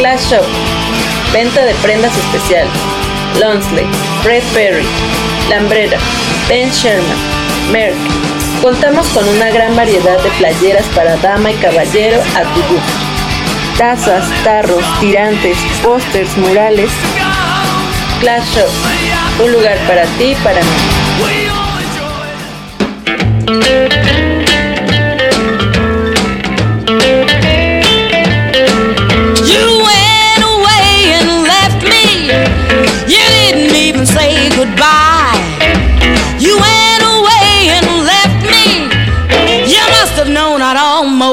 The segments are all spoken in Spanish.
Clash Shop. Venta de prendas especiales. Lonsley, Fred Perry, Lambrera, Ben Sherman. Merck. Contamos con una gran variedad de playeras para dama y caballero a tu gusto. Tazas, tarros, tirantes, pósters, murales. Clash Shop, un lugar para ti y para mí.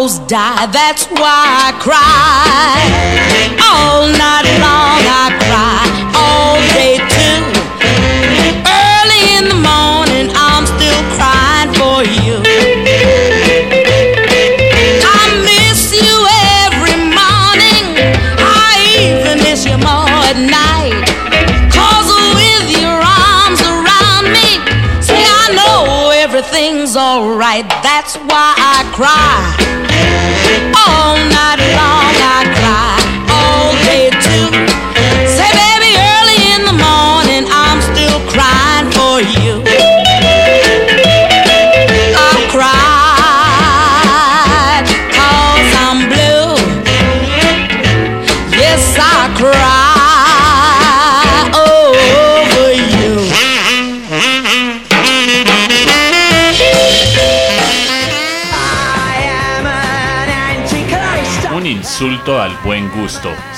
Almost die. That's why I cry. All night long I cry. All day too. Early in the morning I'm still crying for you. I miss you every morning. I even miss you more at night. Cause with your arms around me, say I know everything's alright. That's why I cry.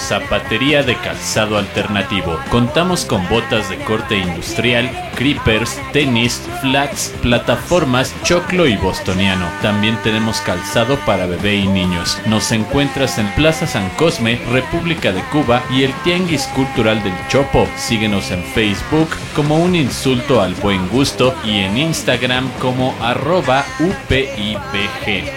Zapatería de calzado alternativo. Contamos con botas de corte industrial, creepers, tenis, flats, plataformas, choclo y bostoniano. También tenemos calzado para bebé y niños. Nos encuentras en Plaza San Cosme, República de Cuba y el Tianguis Cultural del Chopo. Síguenos en Facebook como un insulto al buen gusto y en Instagram como arroba UPIBG.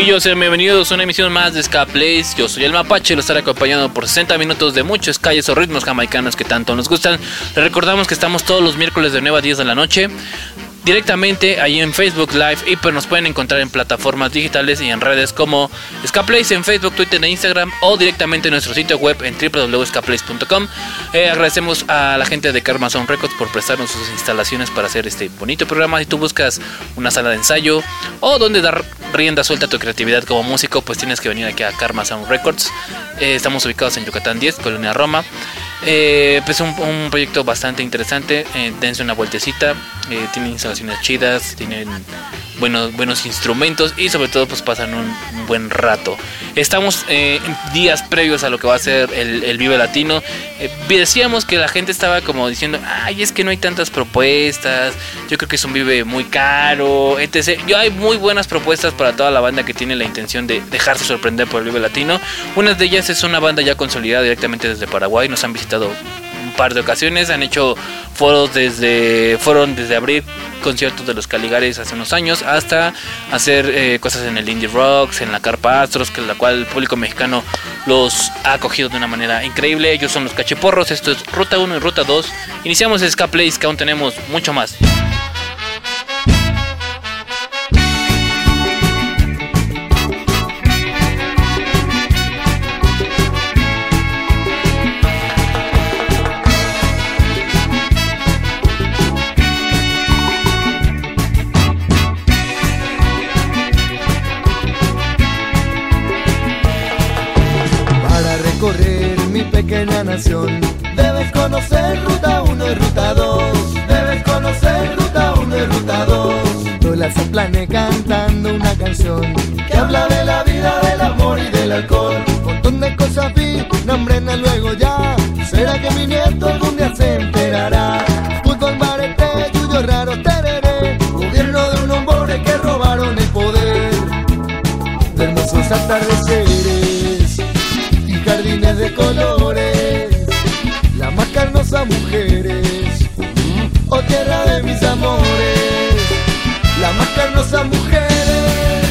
Chiquillos, sean bienvenidos a una emisión más de Ska Place. Yo soy el Mapache, lo estaré acompañando por 60 minutos de muchos calles o ritmos jamaicanos que tanto nos gustan. Les recordamos que estamos todos los miércoles de 9 a 10 de la noche. Directamente ahí en Facebook Live y pues nos pueden encontrar en plataformas digitales y en redes como Scaplace en Facebook, Twitter e Instagram o directamente en nuestro sitio web en www.scaplace.com. Eh, agradecemos a la gente de Karma Sound Records por prestarnos sus instalaciones para hacer este bonito programa. Si tú buscas una sala de ensayo o donde dar rienda suelta a tu creatividad como músico, pues tienes que venir aquí a Karma Sound Records. Eh, estamos ubicados en Yucatán 10, Colonia Roma. Eh, pues un, un proyecto bastante interesante. Eh, dense una vueltecita. Eh, tienen instalaciones chidas, tienen buenos, buenos instrumentos y sobre todo pues pasan un, buen rato. Estamos eh, días previos a lo que va a ser el, el Vive Latino. Eh, decíamos que la gente estaba como diciendo, ay, es que no hay tantas propuestas, yo creo que es un Vive muy caro, etc. Yo hay muy buenas propuestas para toda la banda que tiene la intención de dejarse sorprender por el Vive Latino. Una de ellas es una banda ya consolidada directamente desde Paraguay, nos han visitado par de ocasiones, han hecho foros desde, fueron desde abrir conciertos de los Caligares hace unos años hasta hacer eh, cosas en el Indie Rocks, en la Carpa Astros, que la cual el público mexicano los ha acogido de una manera increíble. Ellos son los Cachiporros, esto es Ruta 1 y Ruta 2. Iniciamos Ska Place, que aún tenemos mucho más. pequeña nación. Debes conocer Ruta 1 y Ruta 2. Debes conocer Ruta 1 y Ruta 2. Lola Zaplane cantando una canción que habla de la vida, del amor y del alcohol. Un montón de cosas vi, nombrena luego ya. ¿Será que mi nieto algún día se enterará? Fútbol barete, yuyo raro, tereré. Gobierno de un hombre que robaron el poder. De hermosos atardeceres. Colores, las más carnosas mujeres, oh tierra de mis amores, las más carnosas mujeres,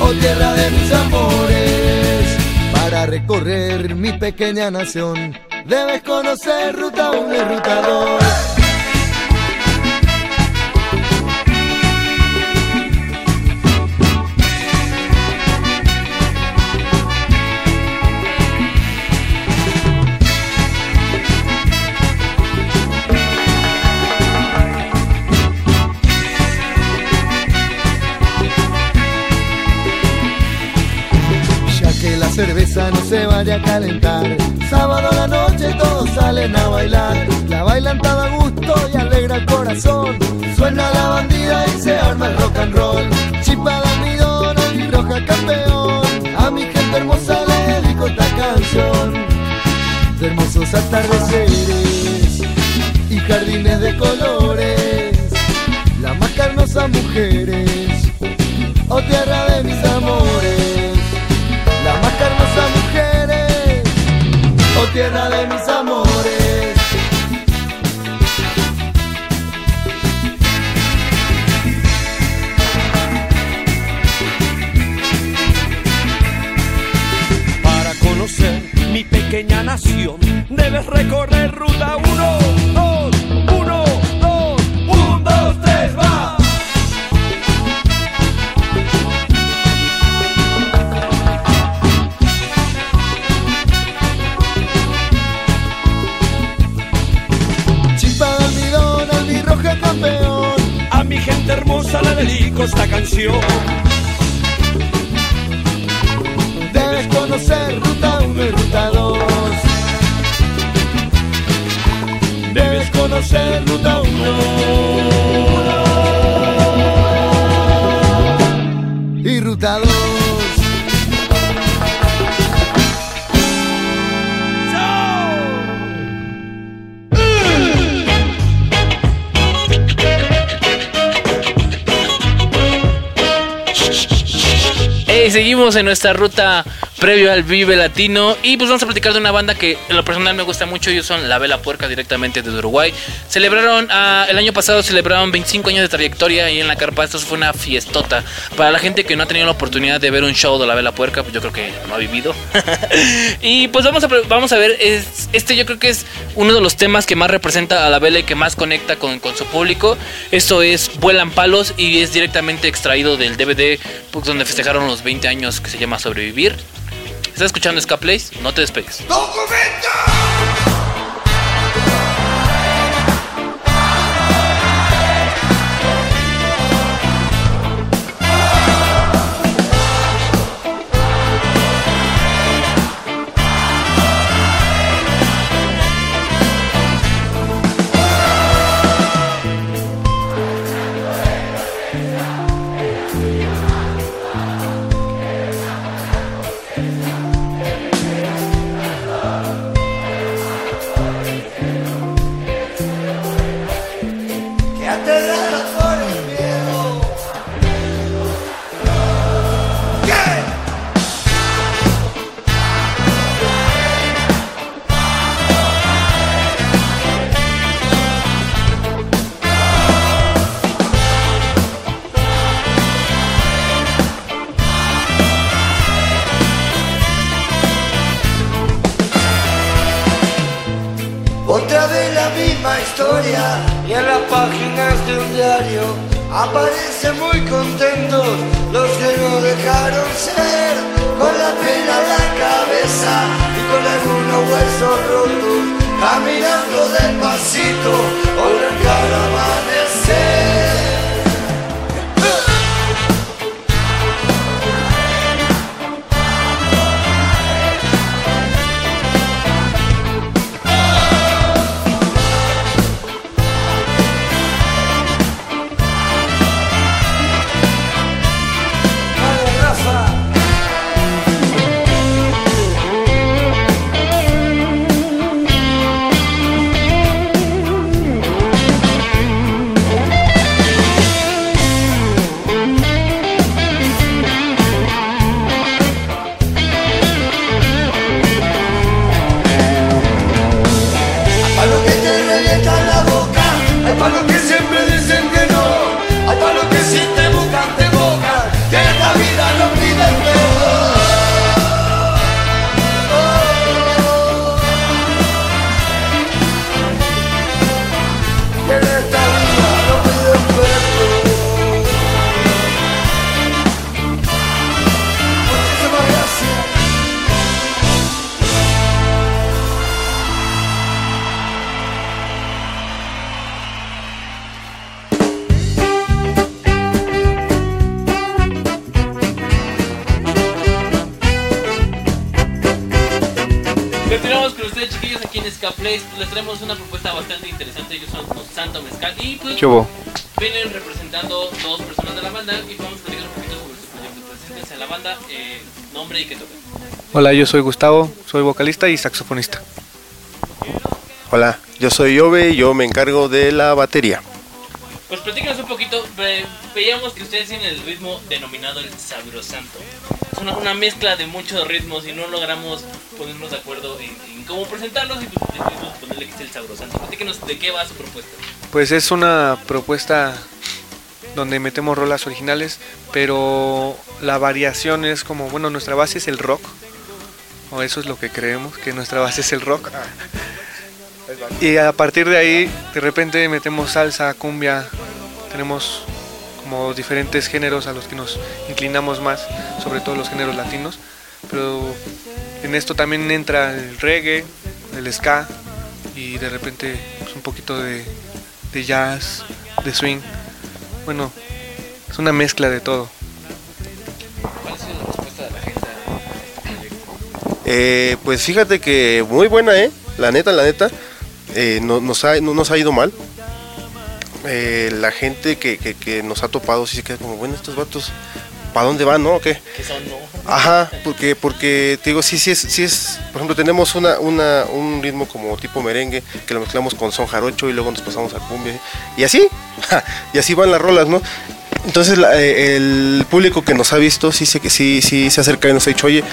oh tierra de mis amores, para recorrer mi pequeña nación, debes conocer ruta 1 y ruta 2. Hermosa le dedico esta canción. Debes conocer ruta 1 y ruta 2. Debes conocer ruta 1 y ruta 2. Seguimos en nuestra ruta previo al Vive Latino y pues vamos a platicar de una banda que en lo personal me gusta mucho. Ellos son La Vela Puerca directamente desde Uruguay. Celebraron, ah, el año pasado celebraron 25 años de trayectoria y en la carpa esto fue una fiestota. Para la gente que no ha tenido la oportunidad de ver un show de La Vela Puerca, pues yo creo que no ha vivido. y pues vamos a, vamos a ver, es- este yo creo que es uno de los temas que más representa a La Vela y que más conecta con, con su público. Esto es Vuelan Palos y es directamente extraído del DVD pues, donde festejaron los 20 años que se llama Sobrevivir. ¿Estás escuchando Ska? No te despegues. Que interesante. Ellos son los Santo Mezcal y pues ¿Qué hubo? vienen representando dos personas de la banda y vamos a platicar un poquito sobre su proyecto. Preséntense a la banda, eh, nombre y qué tocan. Hola, yo soy Gustavo, soy vocalista y saxofonista. Hola, yo soy Ove y yo me encargo de la batería. Pues platícanos un poquito, ve- veíamos que ustedes tienen el ritmo denominado el sabrosanto. Es una, una mezcla de muchos ritmos y no logramos ponernos de acuerdo en, en cómo presentarlos y pues decidimos ponerle que es el sabrosanto. Platícanos de qué va su propuesta. Pues es una propuesta donde metemos rolas originales, pero la variación es como, bueno, nuestra base es el rock, o eso es lo que creemos, que nuestra base es el rock. Y a partir de ahí, de repente metemos salsa, cumbia, tenemos como diferentes géneros a los que nos inclinamos más, sobre todo los géneros latinos, pero en esto también entra el reggae, el ska y de repente pues, un poquito de, de jazz, de swing. Bueno, es una mezcla de todo. ¿Cuál ha sido la respuesta de la gente a este proyecto? Eh, pues fíjate que muy buena, ¿eh? La neta, la neta. eh, no, nos, ha, no nos ha ido mal. Eh, la gente que, que- que nos ha topado sí se queda como, bueno, estos vatos, ¿para dónde van, no? ¿O qué? ¿Qué son, no? Ajá, porque, porque te digo, sí, sí es, sí es, por ejemplo, tenemos una, una, un ritmo como tipo merengue que lo mezclamos con son jarocho y luego nos pasamos a cumbia y así, y así van las rolas, ¿no? Entonces la- eh, el público que nos ha visto sí, se- sí, sí se acerca y nos ha dicho, oye,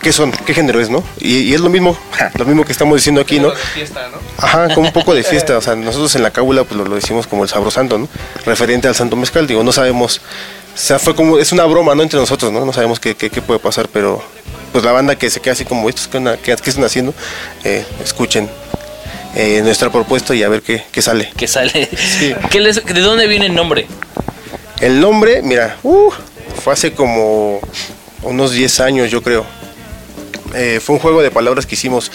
¿qué son? ¿Qué género es, no? Y, y es lo mismo, lo mismo que estamos diciendo aquí, ¿no? Fiesta, ¿no? Ajá, como un poco de fiesta, o sea, nosotros en la cábula pues lo, lo decimos como el sabrosanto, ¿no? Referente al Santo Mezcal, digo, no sabemos, sea, fue como, es una broma, ¿no? Entre nosotros, ¿no? No sabemos qué, qué, qué puede pasar, pero pues la banda que se queda así como, ¿estos qué? ¿Qué- qué están haciendo? Eh, escuchen eh, nuestra propuesta y a ver qué, qué sale. Que sale. ¿Qué les- ¿De dónde viene el nombre? El nombre, mira, uh, fue hace como unos 10 años, yo creo. Eh, fue un juego de palabras que hicimos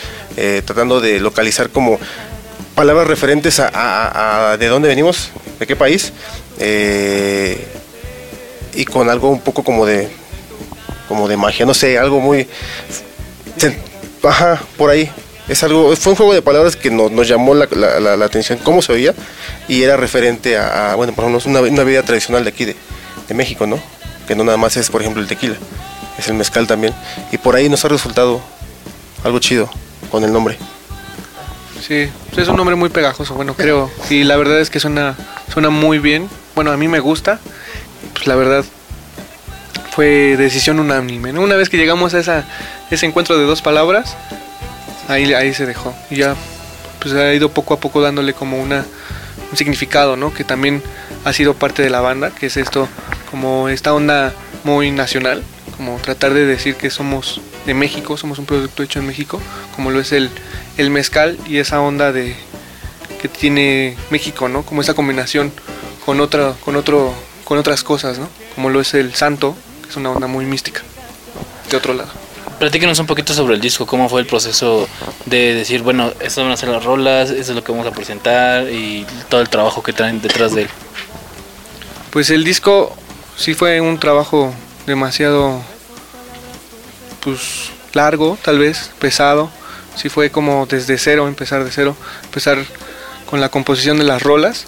tratando de localizar como palabras referentes a, a- a de dónde venimos, de qué país, eh, y con algo un poco como de como de magia, no sé, algo muy ajá, por ahí. Es algo, fue un juego de palabras que nos, nos llamó la, la- la- la atención, cómo se oía, y era referente a, a, bueno, por ejemplo, una, una bebida tradicional de aquí, de, de México, ¿no? Que no nada más es, por ejemplo, el tequila, es el mezcal también. Y por ahí nos ha resultado algo chido con el nombre. Sí, es un nombre muy pegajoso, bueno, creo. Y la verdad es que suena, suena muy bien. Bueno, a mí me gusta. Pues la verdad fue decisión unánime. ¿no? Una vez que llegamos a esa, ese encuentro de dos palabras, ahí, ahí se dejó. Y ya pues ha ido poco a poco dándole como una, un significado, ¿no? Que también ha sido parte de la banda, que es esto, como esta onda muy nacional, como tratar de decir que somos de México, somos un producto hecho en México, como lo es el, el mezcal y esa onda de que tiene México, ¿no? Como esa combinación con otra, con otro, con otras cosas, ¿no? Como lo es el santo, que es una onda muy mística, de otro lado. Platíquenos un poquito sobre el disco, cómo fue el proceso de decir, bueno, estas van a ser las rolas, eso es lo que vamos a presentar y todo el trabajo que traen detrás de él. Pues el disco sí fue un trabajo demasiado pues largo, tal vez, pesado. Sí fue como desde cero, empezar de cero, empezar con la composición de las rolas,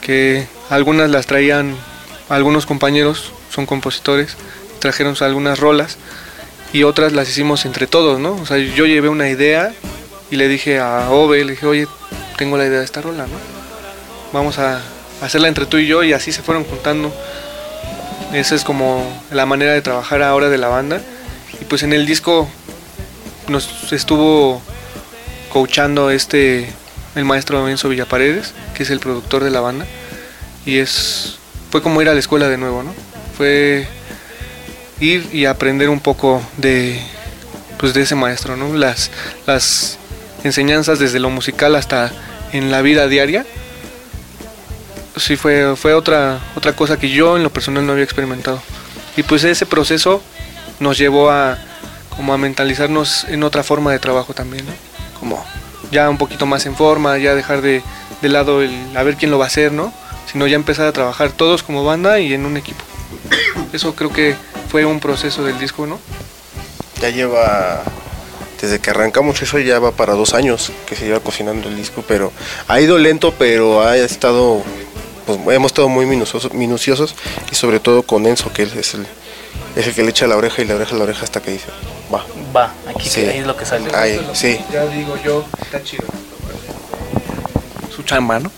que algunas las traían algunos compañeros, son compositores, trajeron algunas rolas y otras las hicimos entre todos, ¿no? O sea, yo llevé una idea y le dije a Ove, le dije, oye, tengo la idea de esta rola, ¿no? Vamos a hacerla entre tú y yo y así se fueron juntando. Esa es como la manera de trabajar ahora de la banda. Y pues en el disco nos estuvo coachando este el maestro Enzo Villaparedes, que es el productor de la banda. Y es fue como ir a la escuela de nuevo, ¿no? Fue ir y aprender un poco de pues de ese maestro, ¿no? Las las enseñanzas desde lo musical hasta en la vida diaria sí fue, fue otra, otra cosa que yo en lo personal no había experimentado. Y pues ese proceso nos llevó a como a mentalizarnos en otra forma de trabajo también, ¿no? Como ya un poquito más en forma, ya dejar de, de lado el a ver quién lo va a hacer, ¿no? Sino ya empezar a trabajar todos como banda y en un equipo. Eso creo que fue un proceso del disco, ¿no? Ya lleva, desde que arrancamos eso ya va para dos años que se lleva cocinando el disco, pero ha ido lento, pero ha estado, pues, hemos estado muy minuciosos, minuciosos y sobre todo con Enzo, que él es el, es el que le echa la oreja y la oreja la oreja hasta que dice, va. Va, aquí Sí. que ahí es lo que sale. Ahí, sí. Ya digo yo, está chido. Chamba, ¿no?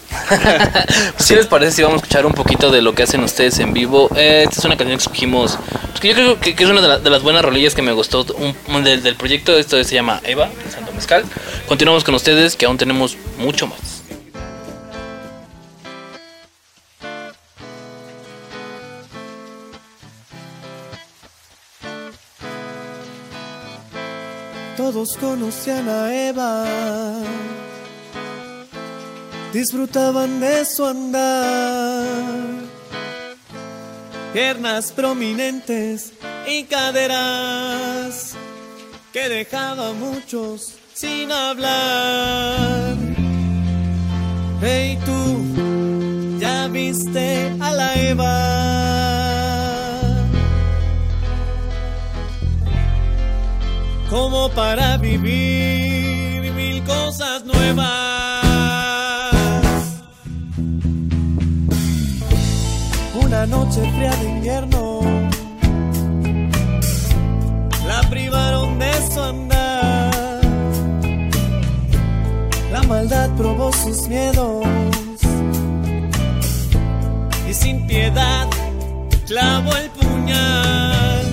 Pues, ¿Qué les parece si vamos a escuchar un poquito de lo que hacen ustedes en vivo? Eh, esta es una canción que escogimos, pues, que yo creo que, que es una de, la- de las buenas rolillas que me gustó un- del, del proyecto. Esto se llama Eva, de Santo Mezcal. Continuamos con ustedes, que aún tenemos mucho más. Todos conocían a Eva, disfrutaban de su andar, piernas prominentes y caderas que dejaba muchos sin hablar. Hey tú, ya viste a la Eva. como para vivir mil cosas nuevas. Una noche fría de invierno la privaron de su andar. La maldad probó sus miedos y sin piedad clavó el puñal.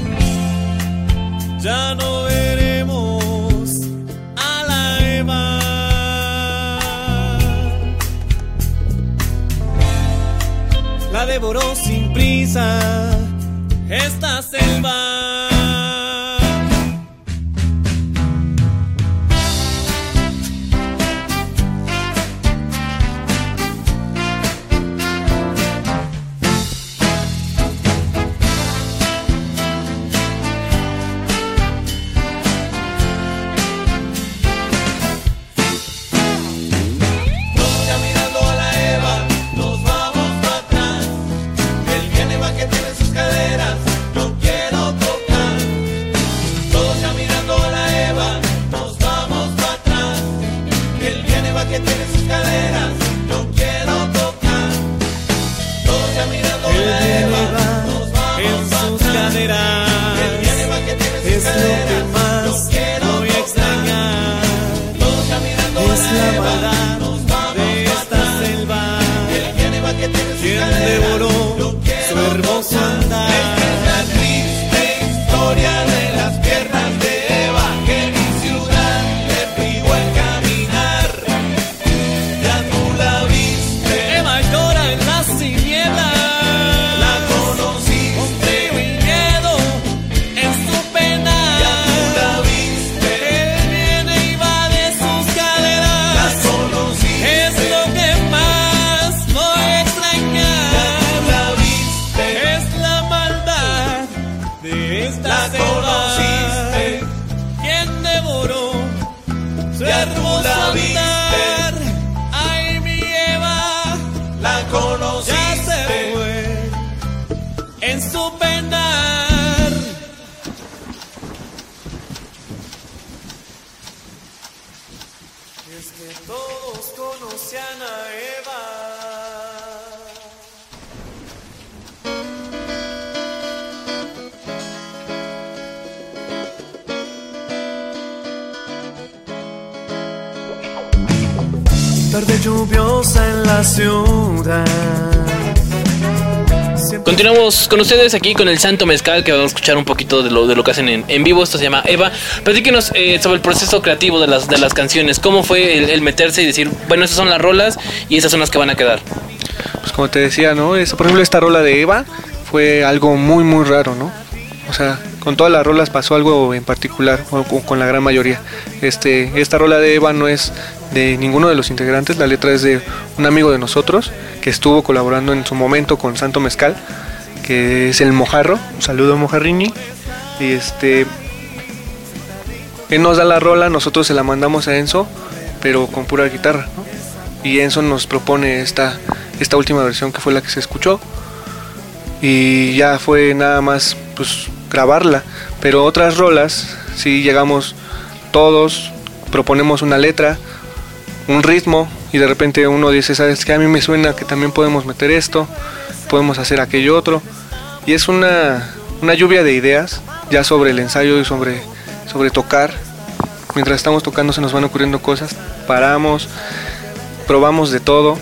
Ya no veremos a la Eva. La devoró prisa. Esta Tarde lluviosa en la ciudad. Continuamos con ustedes aquí con el Santo Mezcal, que vamos a escuchar un poquito de lo, de lo que hacen en, en vivo. Esto se llama Eva. Platíquenos eh, sobre el proceso creativo de las, de las canciones. ¿Cómo fue el, el meterse y decir, bueno, esas son las rolas y esas son las que van a quedar? Pues como te decía, ¿no? Es, por ejemplo, esta rola de Eva fue algo muy, muy raro, ¿no? O sea, con todas las rolas pasó algo en particular, o con, con la gran mayoría. Este, esta rola de Eva no es de ninguno de los integrantes, la letra es de un amigo de nosotros que estuvo colaborando en su momento con Santo Mezcal, que es el Mojarro. Un saludo, Mojarrini. Y este, él nos da la rola, nosotros se la mandamos a Enzo, pero con pura guitarra. Y Enzo nos propone esta, esta última versión que fue la que se escuchó. Y ya fue nada más pues grabarla. Pero otras rolas sí llegamos todos, proponemos una letra, un ritmo y de repente uno dice, sabes que a mí me suena que también podemos meter esto, podemos hacer aquello otro. Y es una, una lluvia de ideas ya sobre el ensayo y sobre, sobre tocar. Mientras estamos tocando se nos van ocurriendo cosas, paramos, probamos de todo.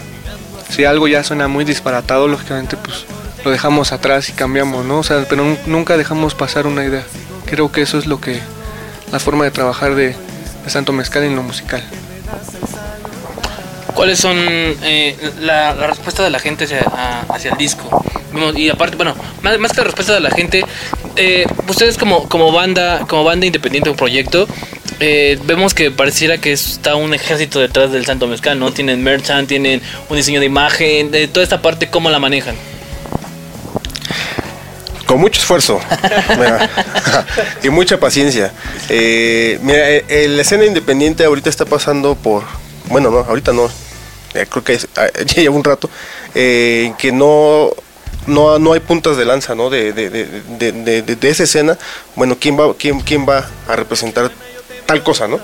Si algo ya suena muy disparatado, lógicamente pues lo dejamos atrás y cambiamos, ¿no? O sea, pero nun- nunca dejamos pasar una idea. Creo que eso es lo que, la forma de trabajar de, de Santo Mezcal en lo musical. ¿Cuáles son eh, la, la respuesta de la gente hacia, a- hacia el disco? Y aparte, bueno, más, más que la respuesta de la gente, eh, ustedes como, como banda, como banda independiente o proyecto, eh, vemos que pareciera que está un ejército detrás del Santo Mezcal, ¿no? Tienen merchant, tienen un diseño de imagen, de toda esta parte, ¿cómo la manejan? Con mucho esfuerzo mira, y mucha paciencia. Eh, mira, la escena independiente ahorita está pasando por, bueno, no, ahorita no, eh, creo que ah, ya lleva un rato, eh, que no, no, no hay puntas de lanza ¿no? de- de- de- de esa escena. Bueno, ¿quién va, quién, quién va a representar tal cosa, ¿no?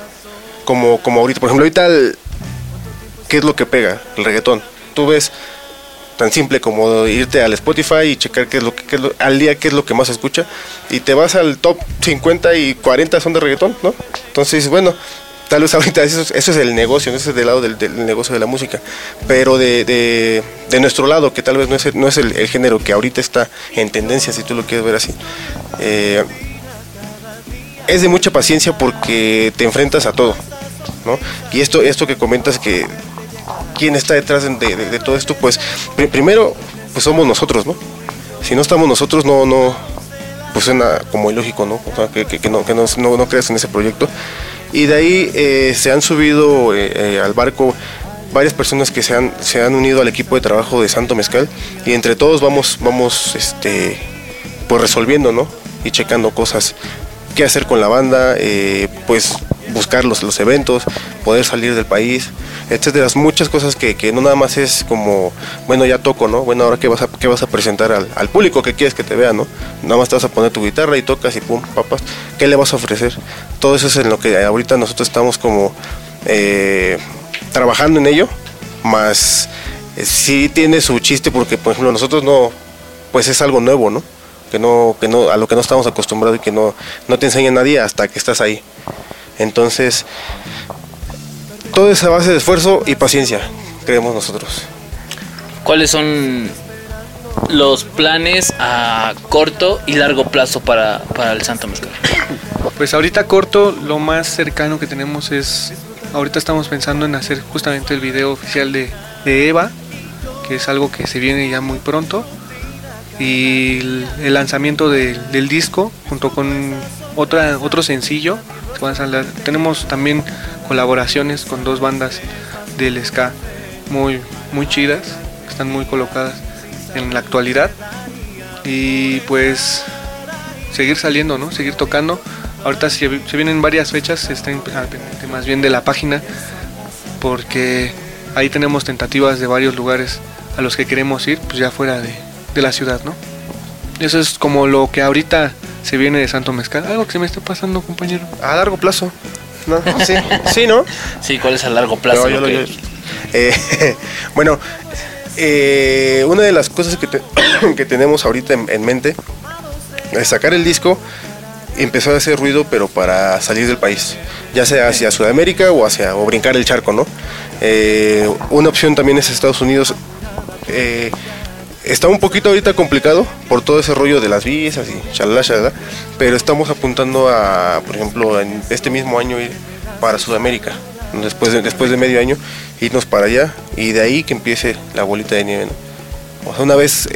Como, como ahorita, por ejemplo, ahorita, el- ¿qué es lo que pega? El reggaetón. Tú ves tan simple como irte al Spotify y checar qué es lo que qué es lo- al día qué es lo que más se escucha y te vas al top 50 y 40 son de reggaetón, ¿no? Entonces, bueno, tal vez ahorita eso, es- eso es el negocio, ¿no? ese es del lado del, negocio de la música, pero de, nuestro lado, que tal vez no es, el- género que ahorita está en tendencia, si tú lo quieres ver así, eh, es de mucha paciencia porque te enfrentas a todo, ¿no? Y esto, esto que comentas que quién está detrás de, todo esto, pues pri- primero, pues somos nosotros, ¿no? Si no estamos nosotros, no, no, pues suena como ilógico, ¿no? Que, no, que no- no creas en ese proyecto. Y de ahí eh, se han subido eh, eh, al barco varias personas que se han, se han unido al equipo de trabajo de Santo Mezcal y entre todos vamos, vamos, este, pues resolviendo, ¿no? Y checando cosas, qué hacer con la banda, eh, pues buscar los, los eventos, poder salir del país, etcétera. Muchas cosas que, que no nada más es como, bueno, ya toco, ¿no? Bueno, ahora qué vas a, qué vas a presentar al, al público que quieres que te vea, ¿no? Nada más te vas a poner tu guitarra y tocas y pum, papas. ¿Qué le vas a ofrecer? Todo eso es en lo que ahorita nosotros estamos como eh, trabajando en ello, más eh, sí tiene su chiste porque, por ejemplo, nosotros no, pues es algo nuevo, ¿no? Que no, que no, a lo que no estamos acostumbrados y que no, no te enseña nadie hasta que estás ahí. Entonces, todo es a base de esfuerzo y paciencia, creemos nosotros. ¿Cuáles son los planes a corto y largo plazo para, para el Santo Mezcal? Pues ahorita corto, lo más cercano que tenemos es, ahorita estamos pensando en hacer justamente el video oficial de, de Eva, que es algo que se viene ya muy pronto, y el, lanzamiento del- disco junto con otra, otro sencillo. Tenemos también colaboraciones con dos bandas del ska muy, muy chidas, están muy colocadas en la actualidad. Y pues seguir saliendo, ¿no? Seguir tocando. Ahorita se, vienen varias fechas, estén pendiente más bien de la página, porque ahí tenemos tentativas de varios lugares a los que queremos ir, pues ya fuera de, de la ciudad, ¿no? Eso es como lo que ahorita se viene de Santo Mezcal. Algo que se me está pasando, compañero. A largo plazo. No, sí, sí, ¿no? Sí, ¿cuál es a largo plazo? Pero yo lo lo- que- yo- eh, bueno, eh, una de las cosas que, te- que tenemos ahorita en, en mente es sacar el disco y empezar a hacer ruido, pero para salir del país, ya sea hacia Sudamérica o hacia o brincar el charco, ¿no? Eh, una opción también es Estados Unidos. Eh, está un poquito ahorita complicado por todo ese rollo de las visas y shalala, shalala, pero estamos apuntando a, por ejemplo, en este mismo año ir para Sudamérica, después de, después de medio año, irnos para allá y de ahí que empiece la bolita de nieve. O sea, una vez,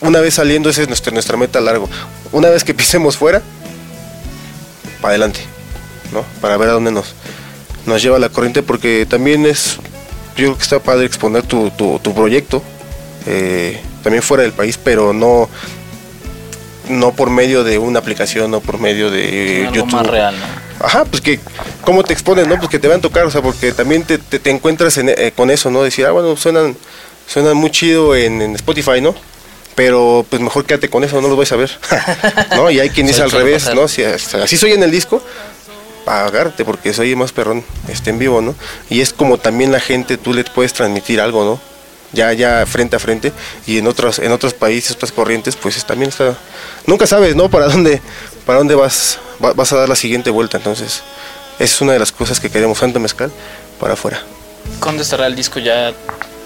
una vez saliendo, esa es nuestra, nuestra meta a largo. Una vez que pisemos fuera, para adelante, ¿no? Para ver a dónde nos, nos lleva la corriente, porque también es, yo creo que está padre exponer tu, tu, tu proyecto, eh, también fuera del país, pero no, no por medio de una aplicación, no por medio de algo YouTube. más real, ¿no? Ajá, pues que, ¿cómo te expones, no? Pues que te van a tocar, o sea, porque también te, te, te encuentras en, eh, con eso, ¿no? Decir, ah, bueno, suenan, suenan muy chido en, en Spotify, ¿no? Pero pues mejor quédate con eso, no los vais a ver, ¿no? Y hay quien dice al revés, pasar. ¿no? Si, así soy en el disco, agárrate porque soy más perrón este, en vivo, ¿no? Y es como también la gente, tú le puedes transmitir algo, ¿no? Ya, ya frente a frente y en otros, en otros países, otras corrientes, pues es- también está, nunca sabes, ¿no? Para dónde, para dónde vas, va- vas a dar la siguiente vuelta, entonces esa es una de las cosas que queremos, Santo Mezcal, para afuera. ¿Cuándo estará el disco ya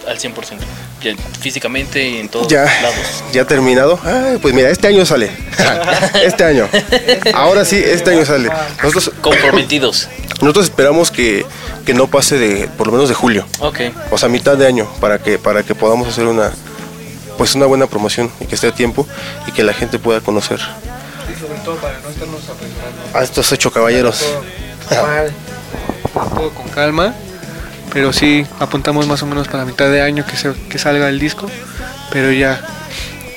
al 100%? Ya físicamente y en todos Ya, lados. ya terminado. Ay, pues mira, este año sale. este año. Ahora sí, este año sale. Nosotros, Comprometidos. nosotros esperamos que, que no pase de, por lo menos de julio. Ok. O sea, mitad de año, para que, para que podamos hacer una, pues una buena promoción y que esté a tiempo y que la gente pueda conocer Y sobre todo para no estarnos apresurando. a estos ocho caballeros. Todo con calma. Pero sí, apuntamos más o menos para mitad de año que, se, que salga el disco. Pero ya,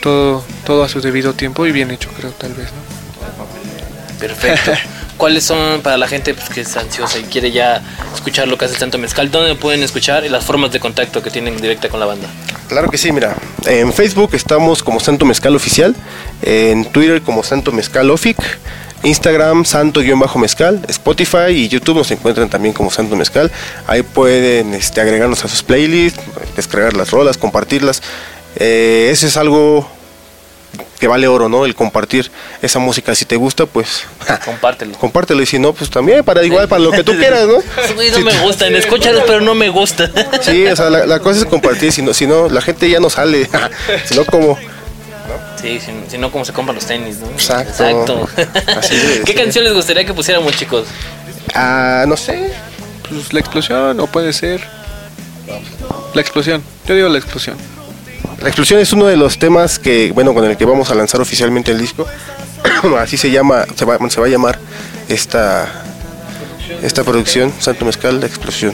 todo, todo a su debido tiempo y bien hecho, creo, tal vez. ¿no? Perfecto. ¿Cuáles son para la gente pues, que es ansiosa y quiere ya escuchar lo que hace Santo Mezcal? ¿Dónde pueden escuchar y las formas de contacto que tienen directa con la banda? Claro que sí, mira. En Facebook estamos como Santo Mezcal Oficial, en Twitter como Santo Mezcal Ofic, Instagram Santo-Mezcal, Spotify y YouTube nos encuentran también como Santo Mezcal. Ahí pueden este, agregarnos a sus playlists, descargar las rolas, compartirlas. Eh, eso es algo que vale oro, ¿no? El compartir esa música. Si te gusta, pues Compártelo. compártelo. Y si no, pues también para igual, para lo que tú quieras, ¿no? Güey, no me gustan, escúchalos, pero no me gusta. Sí, o sea, la, la cosa es compartir. Si no, si no, la gente ya no sale. si no, como. Sí, si, si no, ¿cómo se compran los tenis? ¿no? Exacto. Así de ¿Qué canción les gustaría que pusiéramos, chicos? Ah, no sé. Pues la explosión, o puede ser. La explosión. Yo digo la explosión. La explosión es uno de los temas que, bueno, con el que vamos a lanzar oficialmente el disco. Así se llama, se va, se va a llamar esta, esta producción, Santo Mezcal, La Explosión.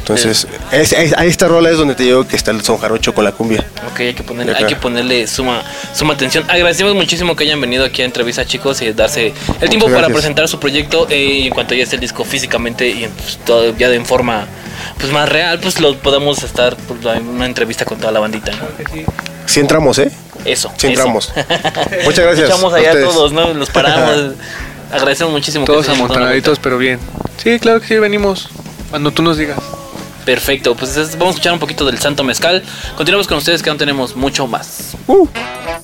Entonces, es- es- a esta rola es donde te digo que está el son jarocho con la cumbia. Ok, hay que ponerle, hay que ponerle suma, suma atención. Agradecemos muchísimo que hayan venido aquí a entrevista, chicos, y darse el tiempo para presentar su proyecto. eh, en cuanto ya esté el disco físicamente y pues, todo ya de en forma pues más real, pues lo podamos estar pues, en una entrevista con toda la bandita, ¿no? Si entramos, ¿eh? Eso. Sí eso. entramos. Muchas gracias. Escuchamos a allá todos, ¿no? Los paramos. Agradecemos muchísimo. que Todos amontonaditos, pero bien. Sí, claro que sí, venimos. Cuando tú nos digas. Perfecto, pues es- vamos a escuchar un poquito del Santo Mezcal. Continuamos con ustedes que aún tenemos mucho más. La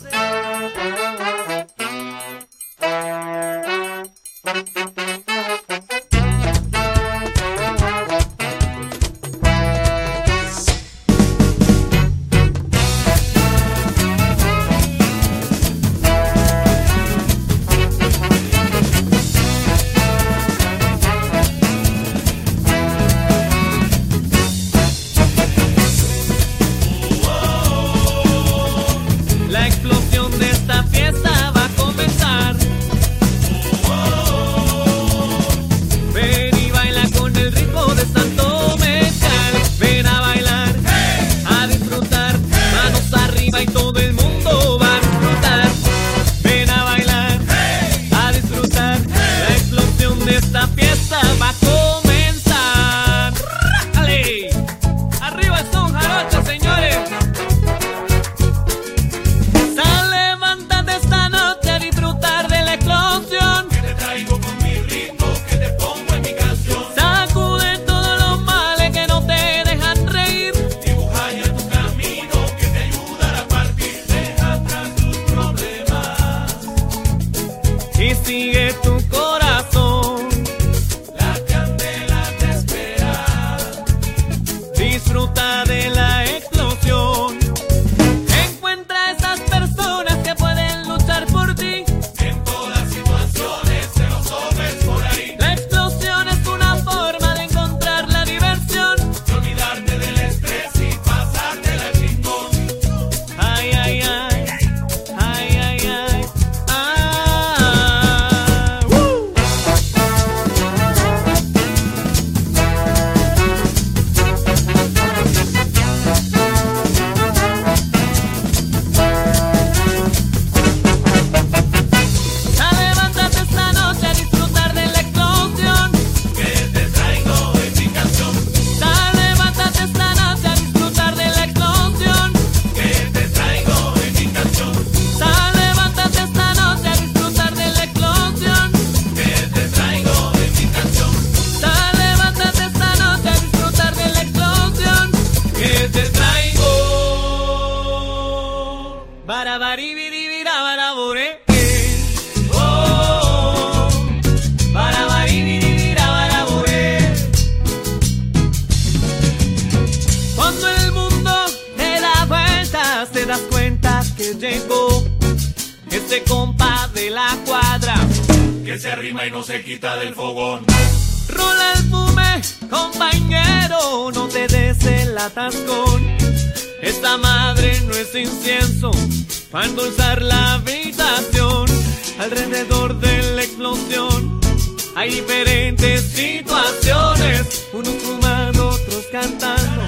hay diferentes situaciones. Unos fumando, otros cantando,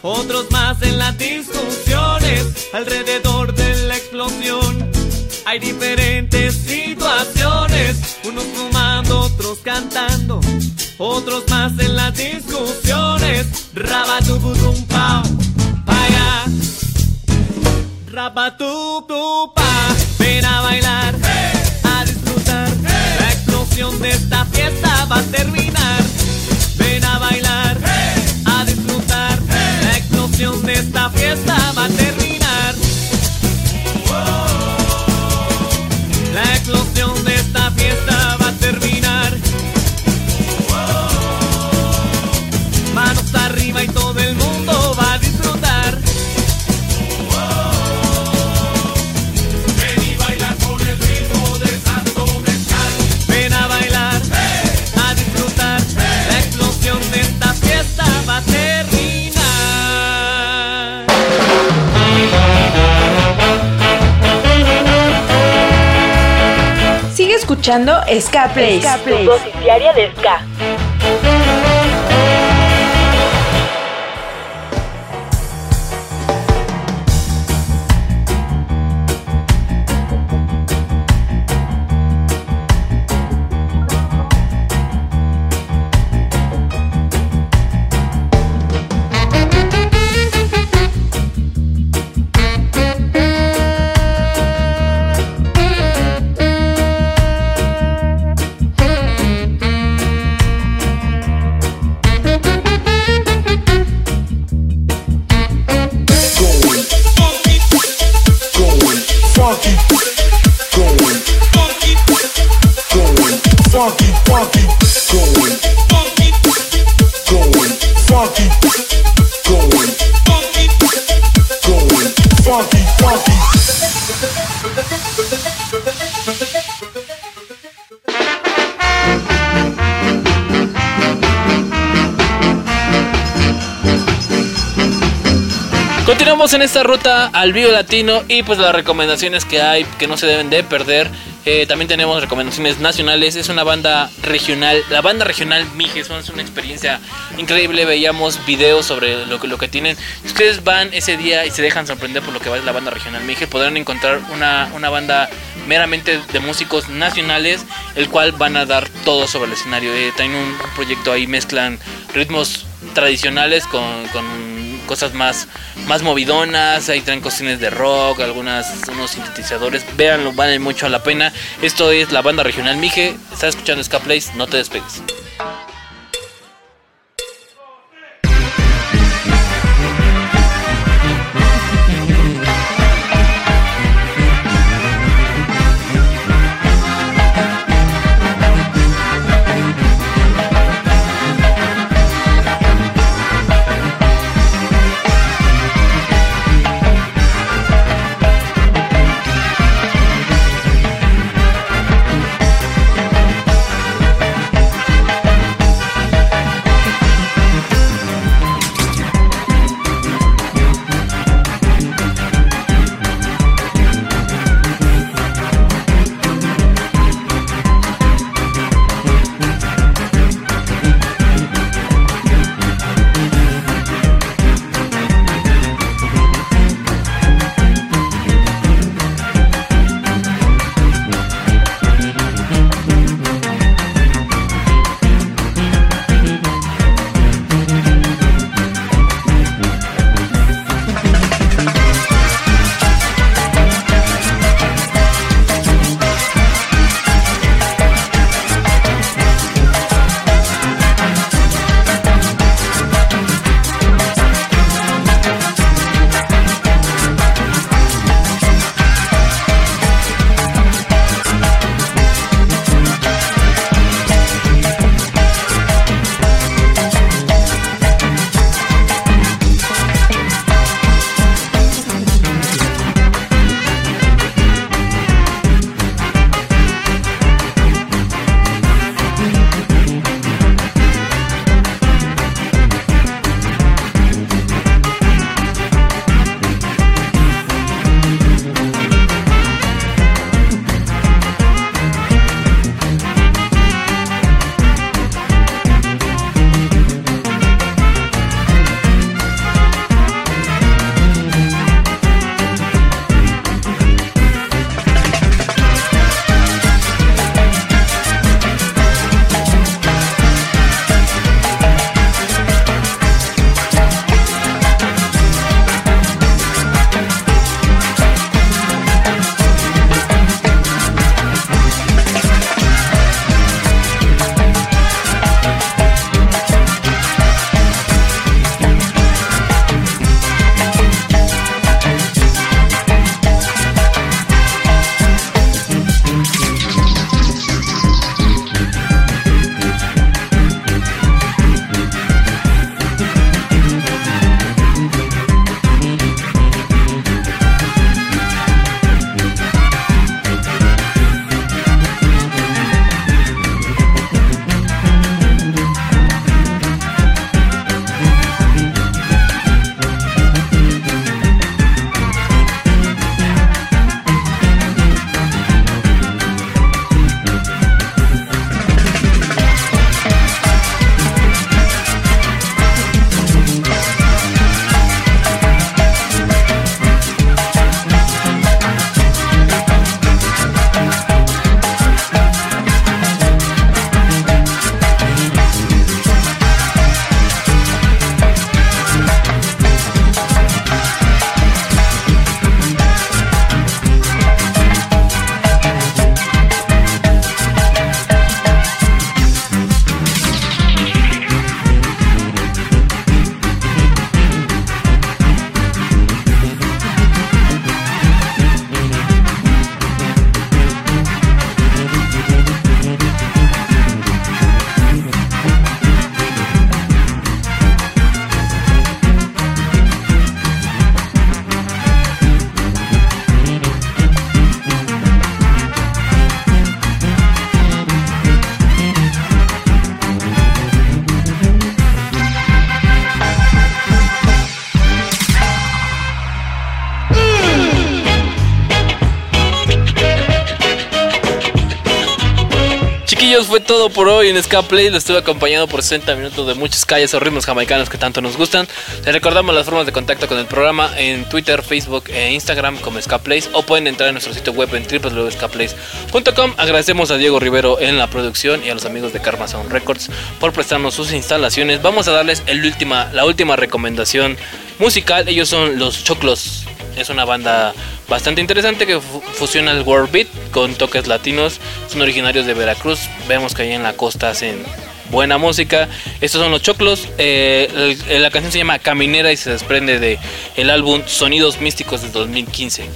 otros más en las discusiones. Alrededor de la explosión hay diferentes situaciones. Unos fumando, otros cantando, otros más en las discusiones. Rabatubutum pao, paya. Rabatutupa, ven escuchando Ska Place. Ska Place. Tu de ska. Esta ruta al Vivo Latino y pues las recomendaciones que hay que no se deben de perder. Eh, también tenemos recomendaciones nacionales. Es una banda regional. La banda regional Mijes es una experiencia increíble. Veíamos videos sobre lo que, lo que tienen. Si ustedes van ese día y se dejan sorprender por lo que va la banda regional Mijes, podrán encontrar una, una banda meramente de músicos nacionales, el cual van a dar todo sobre el escenario. Eh, tienen un proyecto ahí, mezclan ritmos tradicionales con, con cosas más, más movidonas, ahí traen cuestiones de rock, algunas, unos sintetizadores, véanlo, vale mucho la pena. Esto es la banda regional Mije, estás escuchando Ska Place, no te despegues. Por hoy en Ska Play. Lo estuve acompañado por 60 minutos de muchas calles o ritmos jamaicanos que tanto nos gustan. Les recordamos las formas de contacto con el programa en Twitter, Facebook e Instagram como Ska Plays o pueden entrar en nuestro sitio web en www.skaplays.com. Agradecemos a Diego Rivero en la producción y a los amigos de Karma Sound Records por prestarnos sus instalaciones. Vamos a darles la última recomendación musical. Ellos son los Choclos. Es una banda bastante interesante que fu- fusiona el world beat con toques latinos. Son originarios de Veracruz. Vemos que ahí en la costa hacen buena música. Estos son los Choclos. Eh, el- la canción se llama Caminera y se desprende de el álbum Sonidos Místicos de 2015.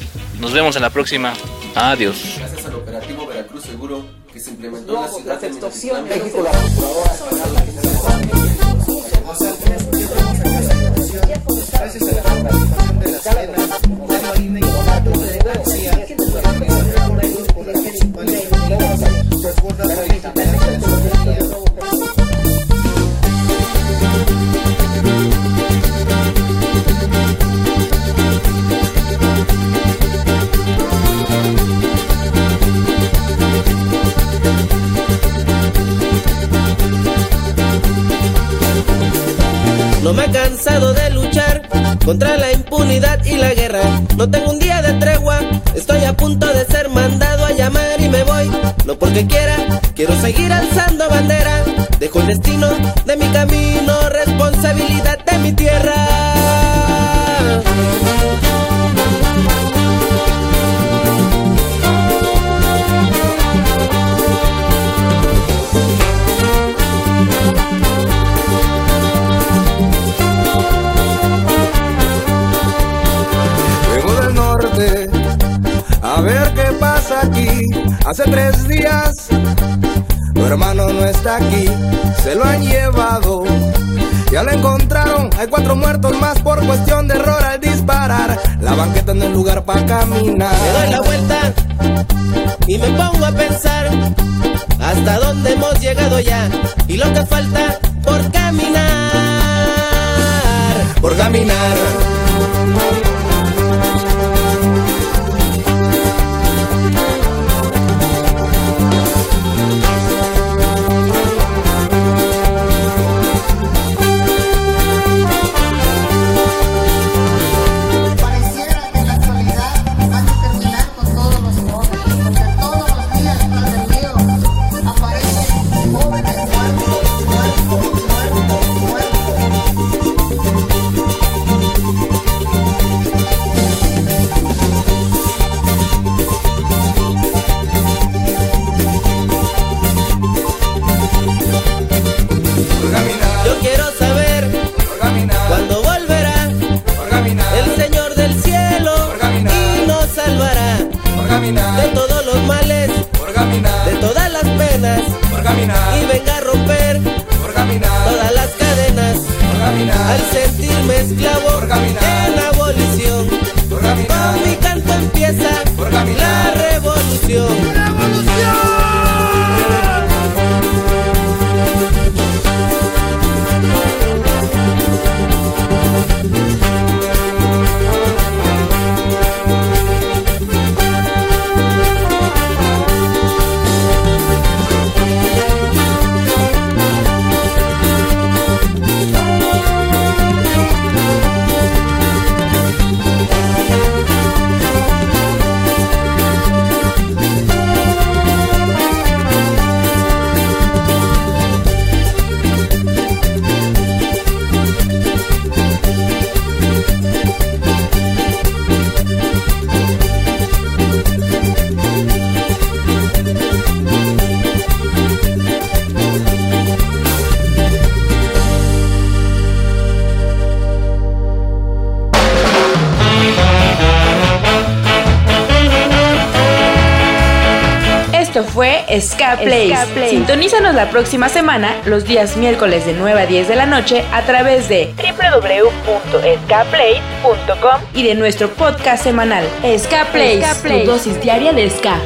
Nos vemos en la próxima. Adiós. Gracias al operativo Veracruz Seguro que se implementó en la ciudad de México, Gracias a la No me he cansado de luchar contra la impunidad y la guerra. No tengo un día de tregua, estoy a punto de ser mandado a llamar y me voy. No porque quiera, quiero seguir alzando bandera. Dejo el destino de mi camino, Hace tres días tu hermano no está aquí, se lo han llevado. Ya lo encontraron, hay cuatro muertos más por cuestión de error al disparar. La banqueta no es lugar para caminar. Me doy la vuelta y me pongo a pensar hasta dónde hemos llegado ya y lo que falta por caminar. Por caminar. Ska Plays. Ska Plays. Sintonízanos la próxima semana, los días miércoles de 9 a 10 de la noche, a través de www.skaplays.com y de nuestro podcast semanal. Ska tu dosis diaria de Ska.